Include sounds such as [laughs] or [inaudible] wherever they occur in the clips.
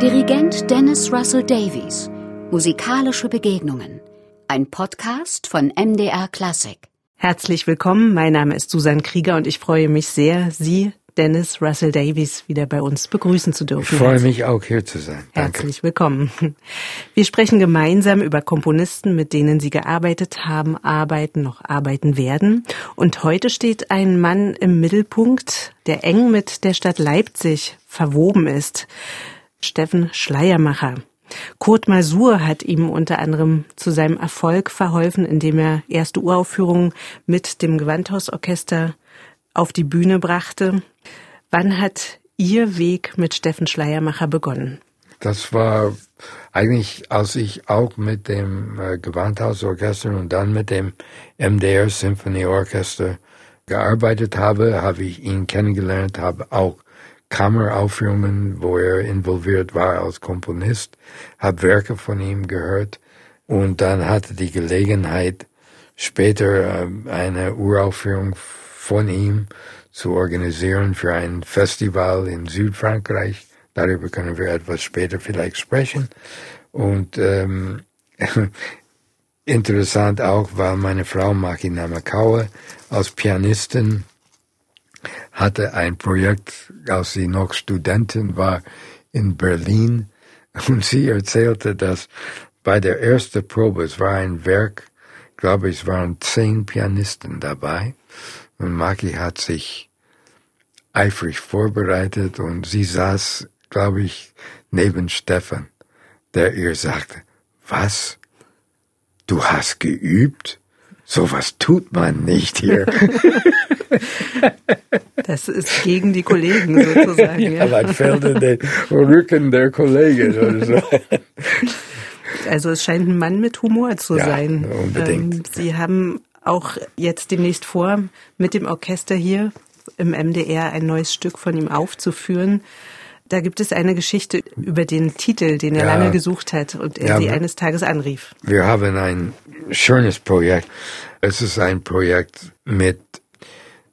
Dirigent Dennis Russell Davies. Musikalische Begegnungen. Ein Podcast von MDR Classic. Herzlich willkommen. Mein Name ist Susan Krieger und ich freue mich sehr, Sie, Dennis Russell Davies, wieder bei uns begrüßen zu dürfen. Ich freue mich auch hier zu sein. Danke. Herzlich willkommen. Wir sprechen gemeinsam über Komponisten, mit denen Sie gearbeitet haben, arbeiten, noch arbeiten werden. Und heute steht ein Mann im Mittelpunkt, der eng mit der Stadt Leipzig verwoben ist. Steffen Schleiermacher. Kurt Masur hat ihm unter anderem zu seinem Erfolg verholfen, indem er erste Uraufführungen mit dem Gewandhausorchester auf die Bühne brachte. Wann hat Ihr Weg mit Steffen Schleiermacher begonnen? Das war eigentlich, als ich auch mit dem äh, Gewandhausorchester und dann mit dem MDR Symphony Orchester gearbeitet habe, habe ich ihn kennengelernt, habe auch Kammeraufführungen, wo er involviert war als Komponist, habe Werke von ihm gehört und dann hatte die Gelegenheit, später äh, eine Uraufführung von ihm zu organisieren für ein Festival in Südfrankreich. Darüber können wir etwas später vielleicht sprechen. Und ähm, [laughs] interessant auch, weil meine Frau Maki Namakawa als Pianistin hatte ein Projekt, als sie noch Studentin war in Berlin. Und sie erzählte, dass bei der ersten Probe, es war ein Werk, glaube ich, es waren zehn Pianisten dabei. Und Maki hat sich eifrig vorbereitet und sie saß, glaube ich, neben Stefan, der ihr sagte, was? Du hast geübt? Sowas tut man nicht hier. [laughs] Das ist gegen die Kollegen sozusagen. ja, ja. man fällt in den Rücken der Kollegen oder so. Also es scheint ein Mann mit Humor zu ja, sein. Unbedingt. Ähm, Sie haben auch jetzt demnächst vor, mit dem Orchester hier im MDR ein neues Stück von ihm aufzuführen. Da gibt es eine Geschichte über den Titel, den er ja, lange gesucht hat und er ja, sie eines Tages anrief. Wir haben ein schönes Projekt. Es ist ein Projekt mit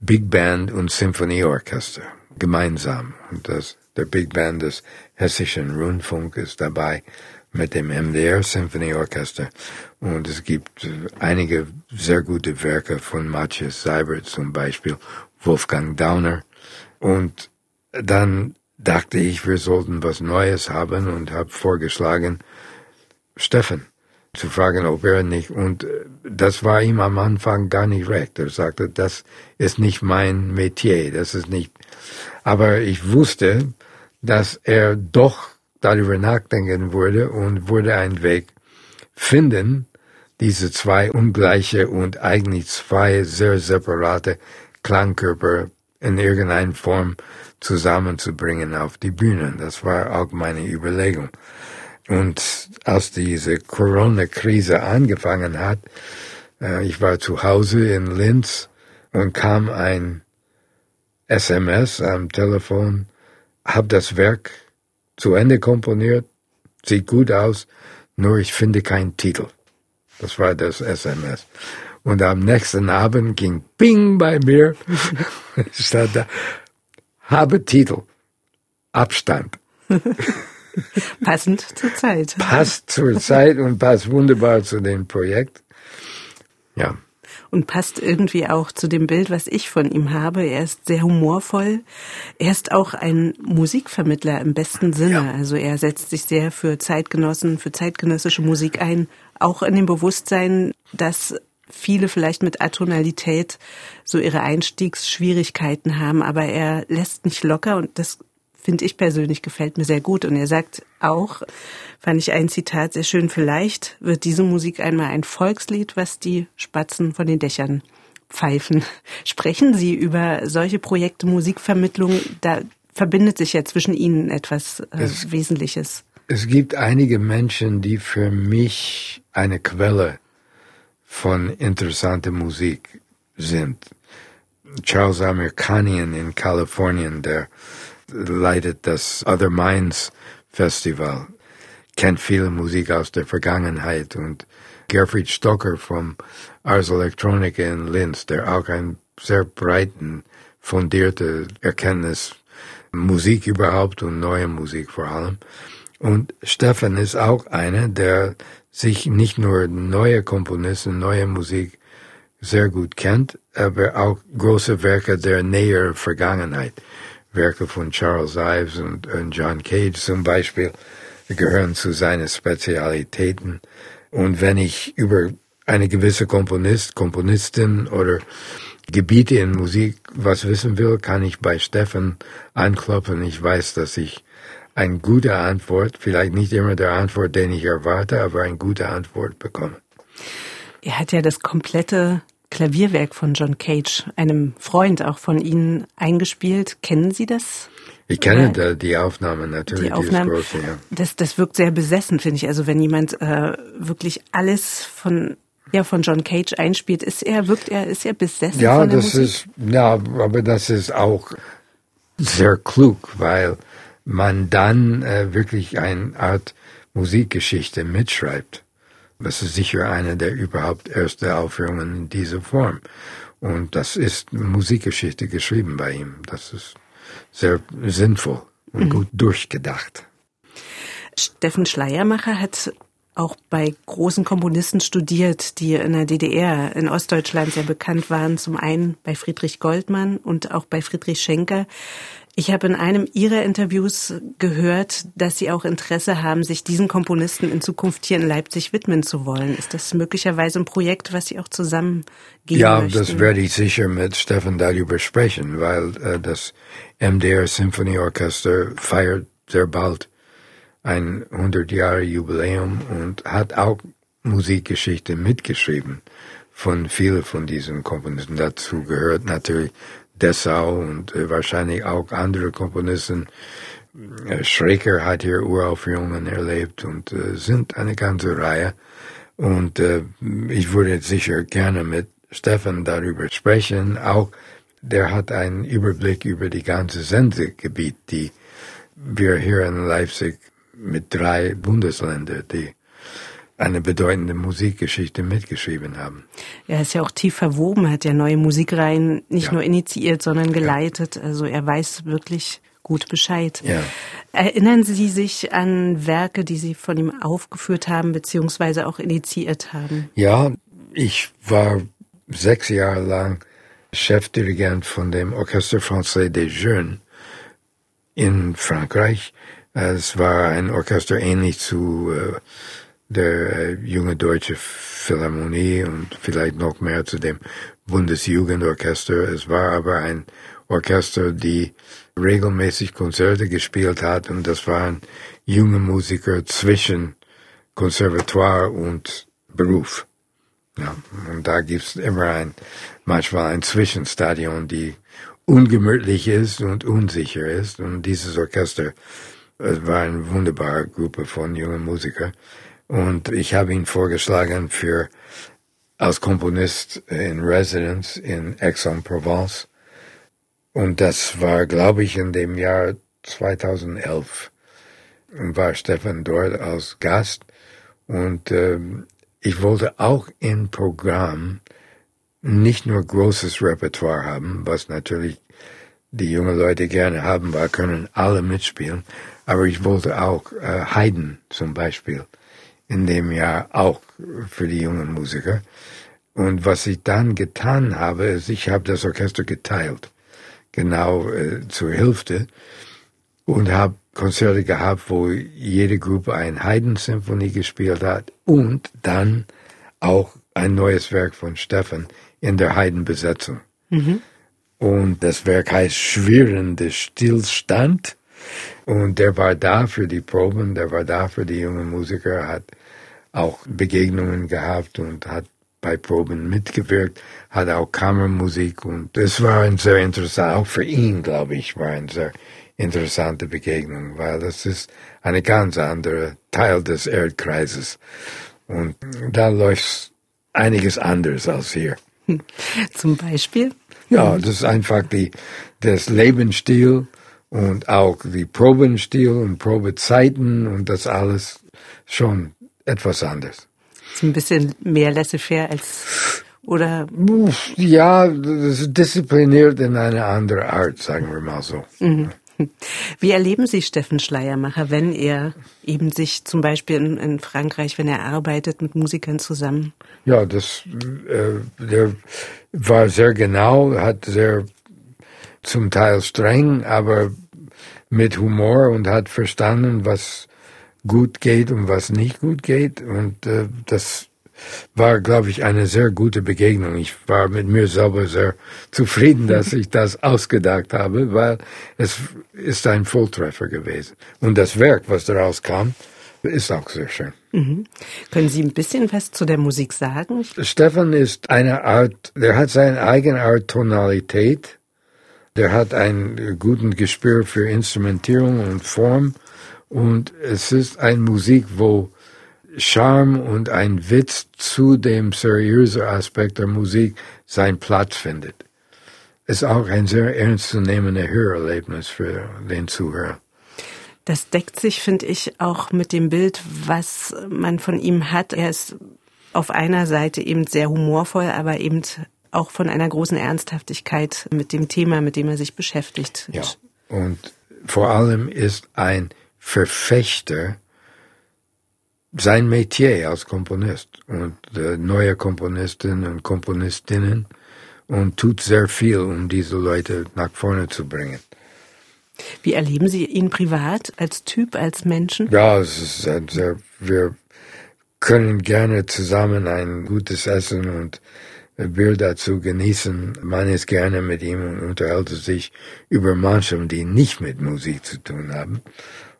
Big Band und Symphonieorchester gemeinsam. Und das, der Big Band des Hessischen Rundfunk ist dabei mit dem MDR Symphonieorchester. Und es gibt einige sehr gute Werke von Matthias Seibert zum Beispiel, Wolfgang Downer. Und dann dachte ich, wir sollten was Neues haben und habe vorgeschlagen, Steffen zu fragen, ob er nicht, und äh, das war ihm am Anfang gar nicht recht. Er sagte, das ist nicht mein Metier, das ist nicht, aber ich wusste, dass er doch darüber nachdenken würde und würde einen Weg finden, diese zwei ungleiche und eigentlich zwei sehr separate Klangkörper in irgendeiner Form zusammenzubringen auf die Bühne. Das war auch meine Überlegung. Und als diese Corona-Krise angefangen hat, äh, ich war zu Hause in Linz und kam ein SMS am Telefon, hab das Werk zu Ende komponiert, sieht gut aus, nur ich finde keinen Titel. Das war das SMS. Und am nächsten Abend ging Bing bei mir, [laughs] stand da, habe Titel, Abstand. [laughs] [laughs] Passend zur Zeit. Passt zur Zeit und passt wunderbar zu dem Projekt. Ja. Und passt irgendwie auch zu dem Bild, was ich von ihm habe. Er ist sehr humorvoll. Er ist auch ein Musikvermittler im besten Sinne. Ja. Also er setzt sich sehr für Zeitgenossen, für zeitgenössische Musik ein. Auch in dem Bewusstsein, dass viele vielleicht mit Atonalität so ihre Einstiegsschwierigkeiten haben, aber er lässt nicht locker und das finde ich persönlich gefällt mir sehr gut. Und er sagt auch, fand ich ein Zitat sehr schön, vielleicht wird diese Musik einmal ein Volkslied, was die Spatzen von den Dächern pfeifen. [laughs] Sprechen Sie über solche Projekte Musikvermittlung, da verbindet sich ja zwischen Ihnen etwas äh, es, Wesentliches. Es gibt einige Menschen, die für mich eine Quelle von interessanter Musik sind. Charles Amerikanian in Kalifornien, der leitet das Other Minds Festival, kennt viele Musik aus der Vergangenheit und Gerfried Stocker vom Ars Electronica in Linz, der auch ein sehr breiten, fundierte Erkenntnis Musik überhaupt und neue Musik vor allem. Und Stefan ist auch einer, der sich nicht nur neue Komponisten, neue Musik sehr gut kennt, aber auch große Werke der näheren Vergangenheit. Werke von Charles Ives und, und John Cage zum Beispiel gehören zu seinen Spezialitäten. Und wenn ich über eine gewisse Komponist, Komponistin oder Gebiete in Musik was wissen will, kann ich bei Stefan anklopfen. Ich weiß, dass ich eine gute Antwort, vielleicht nicht immer der Antwort, den ich erwarte, aber eine gute Antwort bekomme. Er hat ja das komplette Klavierwerk von John Cage, einem Freund auch von Ihnen, eingespielt. Kennen Sie das? Ich kenne da die Aufnahme natürlich. Die Aufnahmen, große, ja. das, das wirkt sehr besessen, finde ich. Also wenn jemand äh, wirklich alles von ja von John Cage einspielt, ist er wirkt er ist er besessen ja, von der das Musik? ist ja, aber das ist auch sehr klug, weil man dann äh, wirklich eine Art Musikgeschichte mitschreibt. Das ist sicher eine der überhaupt erste Aufführungen in dieser Form. Und das ist Musikgeschichte geschrieben bei ihm. Das ist sehr sinnvoll und mhm. gut durchgedacht. Steffen Schleiermacher hat auch bei großen Komponisten studiert, die in der DDR, in Ostdeutschland sehr bekannt waren. Zum einen bei Friedrich Goldmann und auch bei Friedrich Schenker. Ich habe in einem Ihrer Interviews gehört, dass Sie auch Interesse haben, sich diesen Komponisten in Zukunft hier in Leipzig widmen zu wollen. Ist das möglicherweise ein Projekt, was Sie auch zusammen gehen Ja, möchten? das werde ich sicher mit Stefan darüber sprechen, weil äh, das MDR Symphony Orchester feiert sehr bald ein 100 Jahre Jubiläum und hat auch Musikgeschichte mitgeschrieben von vielen von diesen Komponisten. Dazu gehört natürlich Dessau und äh, wahrscheinlich auch andere Komponisten. Äh, Schreker hat hier Uraufführungen erlebt und äh, sind eine ganze Reihe. Und ich würde sicher gerne mit Stefan darüber sprechen. Auch der hat einen Überblick über die ganze Sendegebiet, die wir hier in Leipzig mit drei Bundesländern, die eine bedeutende Musikgeschichte mitgeschrieben haben. Er ist ja auch tief verwoben, hat ja neue Musikreihen nicht ja. nur initiiert, sondern geleitet. Ja. Also er weiß wirklich gut Bescheid. Ja. Erinnern Sie sich an Werke, die Sie von ihm aufgeführt haben, beziehungsweise auch initiiert haben? Ja, ich war sechs Jahre lang Chefdirigent von dem Orchestre Français des Jeunes in Frankreich. Es war ein Orchester ähnlich zu äh, der äh, junge deutsche Philharmonie und vielleicht noch mehr zu dem Bundesjugendorchester. Es war aber ein Orchester, die regelmäßig Konzerte gespielt hat und das waren junge Musiker zwischen Konservatoire und Beruf. Ja, und da gibt's immer ein, manchmal ein Zwischenstadion, die ungemütlich ist und unsicher ist. Und dieses Orchester, es war eine wunderbare Gruppe von jungen Musikern. Und ich habe ihn vorgeschlagen für als Komponist in Residence in Aix-en-Provence. Und das war, glaube ich, in dem Jahr 2011. Und war Stefan dort als Gast. Und ähm, ich wollte auch im Programm nicht nur großes Repertoire haben, was natürlich die jungen Leute gerne haben, weil können alle mitspielen. Aber ich wollte auch äh, Haydn zum Beispiel in dem Jahr auch für die jungen Musiker. Und was ich dann getan habe, ist, ich habe das Orchester geteilt, genau äh, zur Hälfte, und habe Konzerte gehabt, wo jede Gruppe ein Haydn-Symphonie gespielt hat und dann auch ein neues Werk von Stefan in der Haydn-Besetzung. Mhm. Und das Werk heißt Schwirrende Stillstand. Und der war da für die Proben, der war da für die jungen Musiker, hat auch Begegnungen gehabt und hat bei Proben mitgewirkt, hat auch Kammermusik und es war ein sehr interessant, auch für ihn, glaube ich, war ein sehr interessante Begegnung, weil das ist eine ganz andere Teil des Erdkreises und da läuft einiges anders als hier. Zum Beispiel? Ja, das ist einfach die, das Lebensstil und auch die Probenstil und Probezeiten und das alles schon etwas anders. So ein bisschen mehr laissez-faire als oder? Ja, das ist diszipliniert in eine andere Art, sagen wir mal so. Mhm. Wie erleben Sie Steffen Schleiermacher, wenn er eben sich zum Beispiel in, in Frankreich, wenn er arbeitet mit Musikern zusammen? Ja, das äh, der war sehr genau, hat sehr zum Teil streng, aber mit Humor und hat verstanden, was gut geht und was nicht gut geht. Und äh, das war, glaube ich, eine sehr gute Begegnung. Ich war mit mir selber sehr zufrieden, [laughs] dass ich das ausgedacht habe, weil es ist ein Volltreffer gewesen. Und das Werk, was daraus kam, ist auch sehr schön. Mhm. Können Sie ein bisschen was zu der Musik sagen? Stefan ist eine Art, der hat seine eigene Art Tonalität. Der hat einen guten Gespür für Instrumentierung und Form. Und es ist eine Musik, wo Charme und ein Witz zu dem seriösen Aspekt der Musik seinen Platz findet. Ist auch ein sehr ernstzunehmendes Hörerlebnis für den Zuhörer. Das deckt sich, finde ich, auch mit dem Bild, was man von ihm hat. Er ist auf einer Seite eben sehr humorvoll, aber eben auch von einer großen Ernsthaftigkeit mit dem Thema, mit dem er sich beschäftigt. Ja. Und vor allem ist ein Verfechter sein Metier als Komponist und äh, neue Komponisten und Komponistinnen und tut sehr viel, um diese Leute nach vorne zu bringen. Wie erleben Sie ihn privat als Typ, als Menschen? Ja, es ist ein sehr, wir können gerne zusammen ein gutes Essen und Bier dazu genießen. Man ist gerne mit ihm und unterhält sich über manchem, die nicht mit Musik zu tun haben.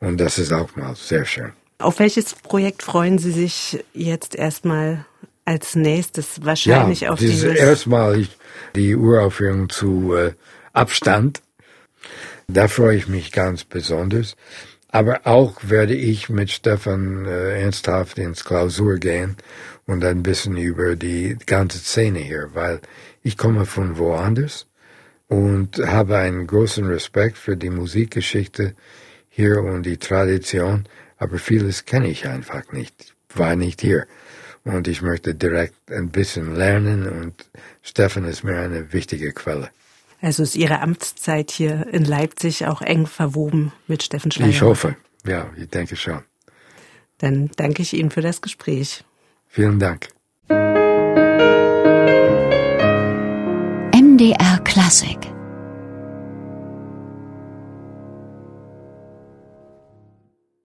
Und das ist auch mal sehr schön. Auf welches Projekt freuen Sie sich jetzt erstmal als nächstes? Wahrscheinlich ja, auf dieses. dieses Erstmal die Uraufführung zu äh, Abstand. Da freue ich mich ganz besonders. Aber auch werde ich mit Stefan äh, ernsthaft ins Klausur gehen und ein bisschen über die ganze Szene hier, weil ich komme von woanders und habe einen großen Respekt für die Musikgeschichte hier und die Tradition aber vieles kenne ich einfach nicht, war nicht hier. Und ich möchte direkt ein bisschen lernen und Stefan ist mir eine wichtige Quelle. Also ist Ihre Amtszeit hier in Leipzig auch eng verwoben mit Steffen Schleier? Ich hoffe, ja, ich denke schon. Dann danke ich Ihnen für das Gespräch. Vielen Dank. MDR Klassik